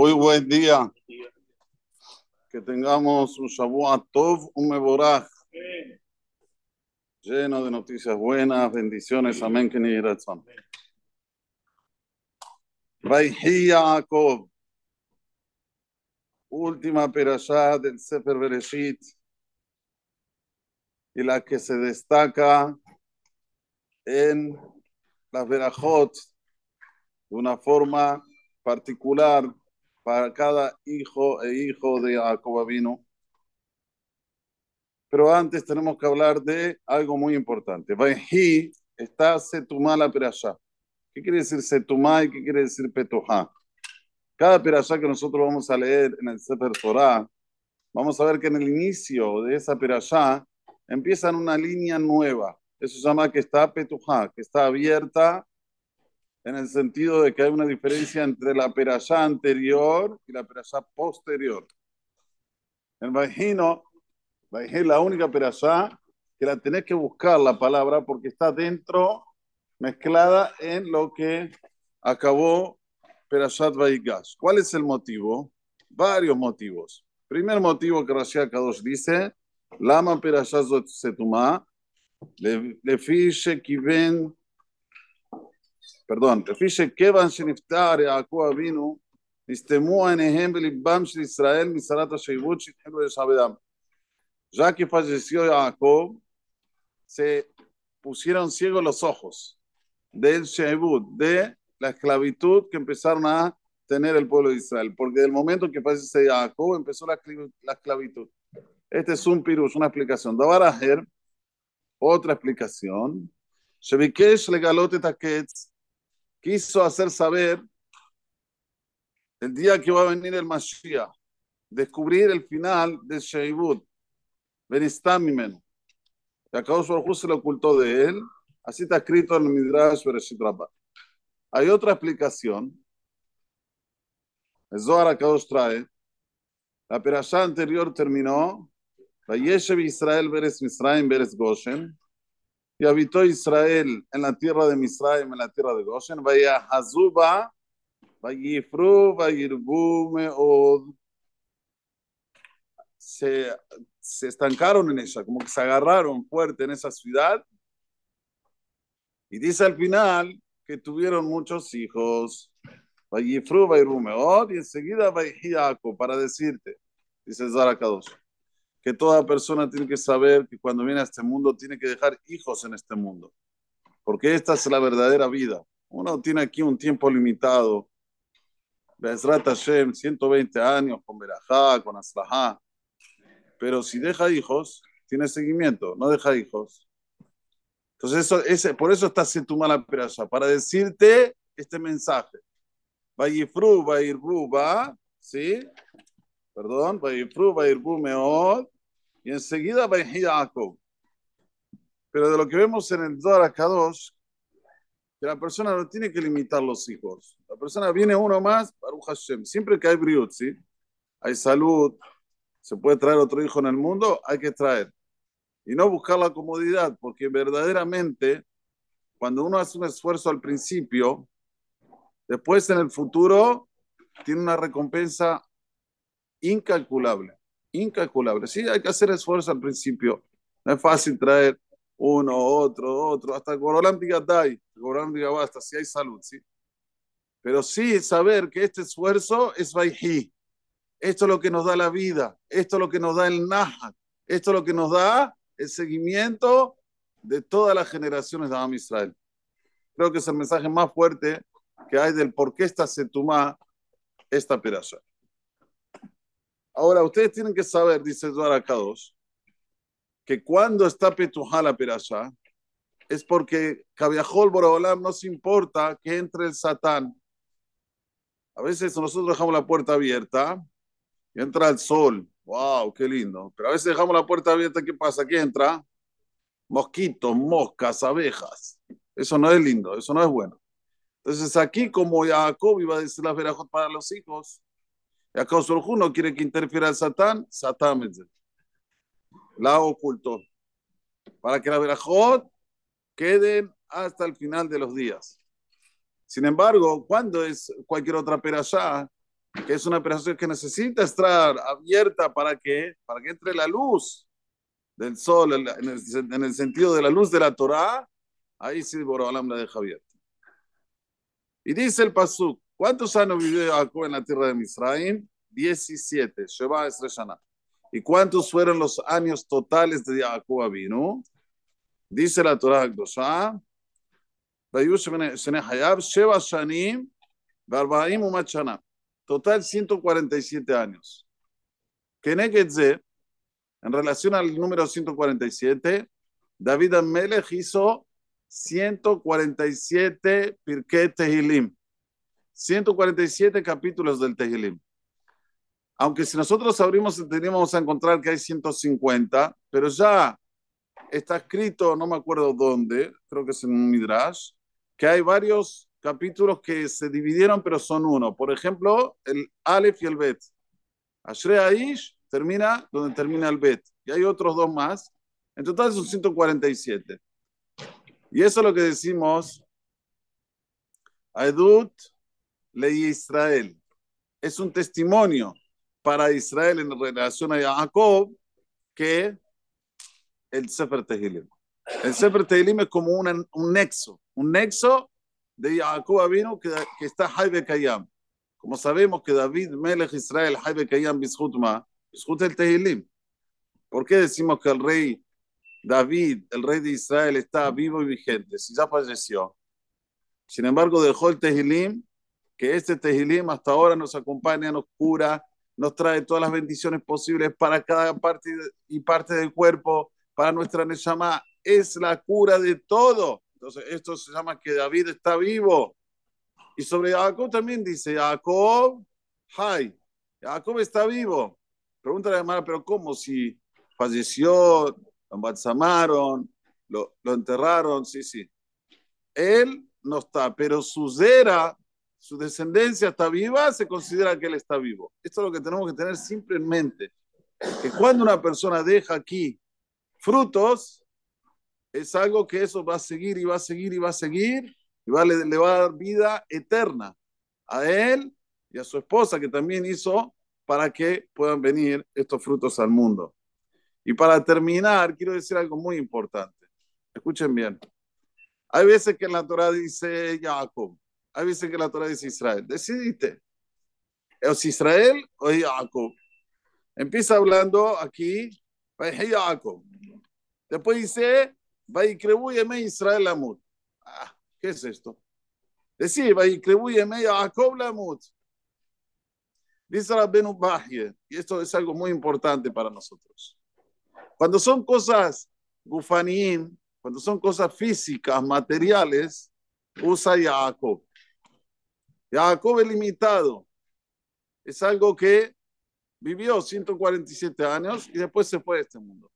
Muy buen día. Que tengamos un Shavuot Tov, un Mevorach. Lleno de noticias buenas, bendiciones. Amén. Que ni Yaakov. Última perashá del Sefer Bereshit. Y la que se destaca en las verajot de una forma particular para cada hijo e hijo de Jacob vino. Pero antes tenemos que hablar de algo muy importante. Vayhi está Setumá la perashá. ¿Qué quiere decir Setumá y qué quiere decir Petuhá? Cada perashá que nosotros vamos a leer en el Sefer Torah, vamos a ver que en el inicio de esa perashá empiezan una línea nueva. Eso se llama que está Petujá, que está abierta en el sentido de que hay una diferencia entre la perashá anterior y la perashá posterior. En Vajino, es la única perashá que la tenés que buscar la palabra porque está dentro, mezclada en lo que acabó Perashat Vaigash. ¿Cuál es el motivo? Varios motivos. Primer motivo que Rashi Kadosh dice, Lama Perashat Setumá, Lefi Shekiven perdón, לפי שכיוון שנפטר יעקב אבינו, נסתמו עיניהם בליבם של ישראל משרת השאיבות שהתחילו לשעבדם. Ya que falleció Jacob, se pusieron ciegos los ojos del Sheibut, de la esclavitud que empezaron a tener el pueblo de Israel. Porque del momento que fallece Jacob empezó la, la esclavitud. Este es un pirus, una explicación. Dabar Aher, otra explicación. Shevikesh legalote taketz quiso hacer saber el día que va a venir el Mashiach, descubrir el final de Sheibut, Benistamimen. Y acá se lo ocultó de él. Así está escrito en el Midrash Bereshit Rabbah. Hay otra explicación. El Zohar Akadosh trae. La perashá anterior terminó Vayeshev Israel Beres Misraim Beres Goshen. Y habitó Israel en la tierra de Misraim, en la tierra de Goshen. Vaya Hazuba, Vayifru, Vayirbu Meod. Se, se estancaron en ella, como que se agarraron fuerte en esa ciudad. Y dice al final que tuvieron muchos hijos. Vayifru, Vayirbu Meod. Y enseguida Vayihiaco para decirte, dice Zara Kadosh que toda persona tiene que saber que cuando viene a este mundo tiene que dejar hijos en este mundo, porque esta es la verdadera vida. Uno tiene aquí un tiempo limitado, Bezrat Hashem, 120 años con Berajá, con Aslahá, pero si deja hijos, tiene seguimiento, no deja hijos. Entonces, eso, ese, por eso está tu mala perasha, para decirte este mensaje. Vayifru, Vayirbu, va, ¿sí? perdón, Vayifru, Vayirbu, Meod, y enseguida Vayhi Jacob. Pero de lo que vemos en el Zohar Kadosh, que la persona no tiene que limitar los hijos. La persona viene uno más, Baruch Hashem. Siempre que hay briut, ¿sí? Hay salud, se puede traer otro hijo en el mundo, hay que traer. Y no buscar la comodidad, porque verdaderamente, cuando uno hace un esfuerzo al principio, después en el futuro tiene una recompensa incalculable, incalculable. Sí, hay que hacer esfuerzo al principio. No es fácil traer uno, otro, otro, hasta Gorolán Digatay, Gorolán basta, si hay salud, sí. Pero sí saber que este esfuerzo es Vaihi. Esto es lo que nos da la vida, esto es lo que nos da el Nahat, esto es lo que nos da el seguimiento de todas las generaciones de Am Israel. Creo que es el mensaje más fuerte que hay del por qué está Setumá esta perasha. Ahora, ustedes tienen que saber, dice Zohar Kadosh, que cuando está Petujá la perasha, es porque Kaviahol Boraholam no se importa que entre el Satán. A veces nosotros dejamos la puerta abierta y entra el sol. ¡Wow! ¡Qué lindo! Pero a veces dejamos la puerta abierta, ¿qué pasa? ¿Qué entra? Mosquitos, moscas, abejas. Eso no es lindo, eso no es bueno. Entonces aquí, como Jacob iba a decir las verajot para los hijos, acá no quiere que interfiera el Satán, Satán la ocultó. Para que la verajot queden hasta el final de los días. Sin embargo, cuando es cualquier otra perashá, que es una operación que necesita estar abierta para que, para que entre la luz del sol en el, en el sentido de la luz de la Torah, ahí sí Borobalam la deja abierta. Y dice el Pasuk, ¿cuántos años vivió Jacob en la tierra de Misraim? 17, Sheba Esreshana. ¿Y cuántos fueron los años totales de Jacob vino? Dice la Torah Akdosha, Sheba Shanim, Barbaim Umachana. Total 147 años. Kenegedze, en relación al número 147, David Amelech hizo 147 Pirkei Tehilim, 147 capítulos del Tehilim. Aunque si nosotros abrimos el Tehilim encontrar que hay 150, pero ya está escrito, no me acuerdo dónde, creo que es en un Midrash, que hay varios capítulos que se dividieron pero son uno. Por ejemplo, el Aleph y el Bet. Ashrei Aish termina donde termina el Bet. Y hay otros dos más. En total son 147. Y eso es lo que decimos, Aedut ley Israel. Es un testimonio para Israel en relación a Jacob que el Sefer Tehilim. El Sefer Tehilim es como un nexo, un nexo de Jacob vino que, que está Haibe Kayam. Como sabemos que David, Melech Israel, Haibe Kayam, Bishutma, Bishut el Tehilim. ¿Por qué decimos que el rey David, el rey de Israel, está vivo y vigente, si ya falleció. Sin embargo, dejó el Tehilim, que este Tehilim hasta ahora nos acompaña, nos cura, nos trae todas las bendiciones posibles para cada parte y parte del cuerpo, para nuestra Neshama. Es la cura de todo. Entonces, esto se llama que David está vivo. Y sobre Jacob también dice, Jacob, hi, Jacob está vivo. Pregunta la hermana, pero ¿cómo si falleció, lo embalsamaron, lo, lo enterraron, sí, sí. Él no está, pero su zera, su descendencia está viva, se considera que él está vivo. Esto es lo que tenemos que tener siempre en mente. Que cuando una persona deja aquí frutos, es algo que eso va a seguir y va a seguir y va a seguir y va, le, le va a dar vida eterna a él y a su esposa que también hizo para que puedan venir estos frutos al mundo. Y para terminar, quiero decir algo muy importante. Escuchen bien. Hay veces que la Torah dice Jacob, hay veces que la Torah dice Israel. Decidiste. ¿Es Israel o Jacob? Empieza hablando aquí. Después dice, Vaikrebuyeme Israel Lamut. Ah, ¿Qué es esto? Decir, Jacob Lamut. Dice y esto es algo muy importante para nosotros. Cuando son cosas gufanín, cuando son cosas físicas, materiales, usa Jacob. Jacob es limitado. Es algo que vivió 147 años y después se fue de este mundo.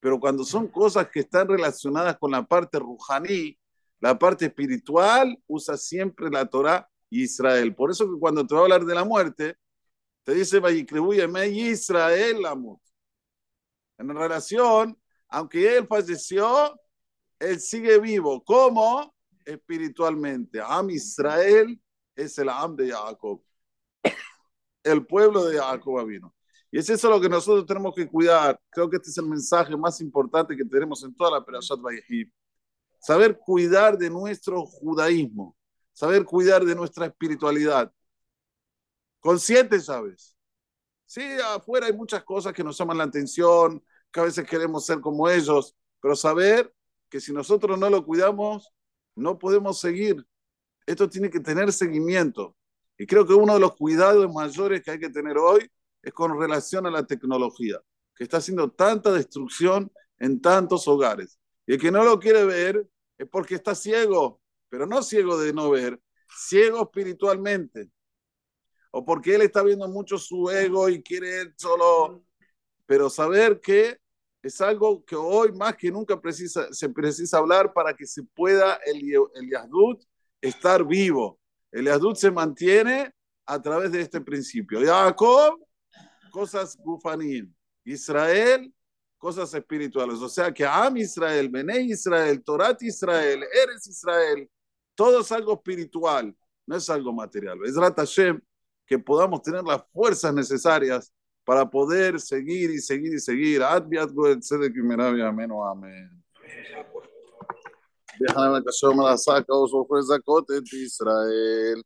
Pero cuando son cosas que están relacionadas con la parte rujaní, la parte espiritual, usa siempre la Torah y Israel. Por eso que cuando te va a hablar de la muerte, te dice, Israel amor en relación, aunque él falleció, él sigue vivo. ¿Cómo? Espiritualmente. Am Israel es el Am de Jacob. El pueblo de Jacob vino. Y es eso lo que nosotros tenemos que cuidar. Creo que este es el mensaje más importante que tenemos en toda la Perashat Vayehim. Saber cuidar de nuestro judaísmo. Saber cuidar de nuestra espiritualidad. Consciente, ¿sabes? Sí, afuera hay muchas cosas que nos llaman la atención, que a veces queremos ser como ellos, pero saber que si nosotros no lo cuidamos, no podemos seguir. Esto tiene que tener seguimiento. Y creo que uno de los cuidados mayores que hay que tener hoy es con relación a la tecnología, que está haciendo tanta destrucción en tantos hogares. Y el que no lo quiere ver es porque está ciego, pero no ciego de no ver, ciego espiritualmente. O porque él está viendo mucho su ego y quiere solo pero saber que es algo que hoy más que nunca se precisa hablar para que se pueda el, el estar vivo. El Yahdut se mantiene a través de este principio. Jacob, cosas gufanín. Israel, cosas espirituales. O sea que Am Israel, Bene Israel, Torat Israel, Eres Israel, todo es algo espiritual, no es algo material. Es Hashem que podamos tener las fuerzas necesarias para poder seguir y seguir y seguir. Amén o amén. Déjame que yo me la saca, os ofrezca Israel.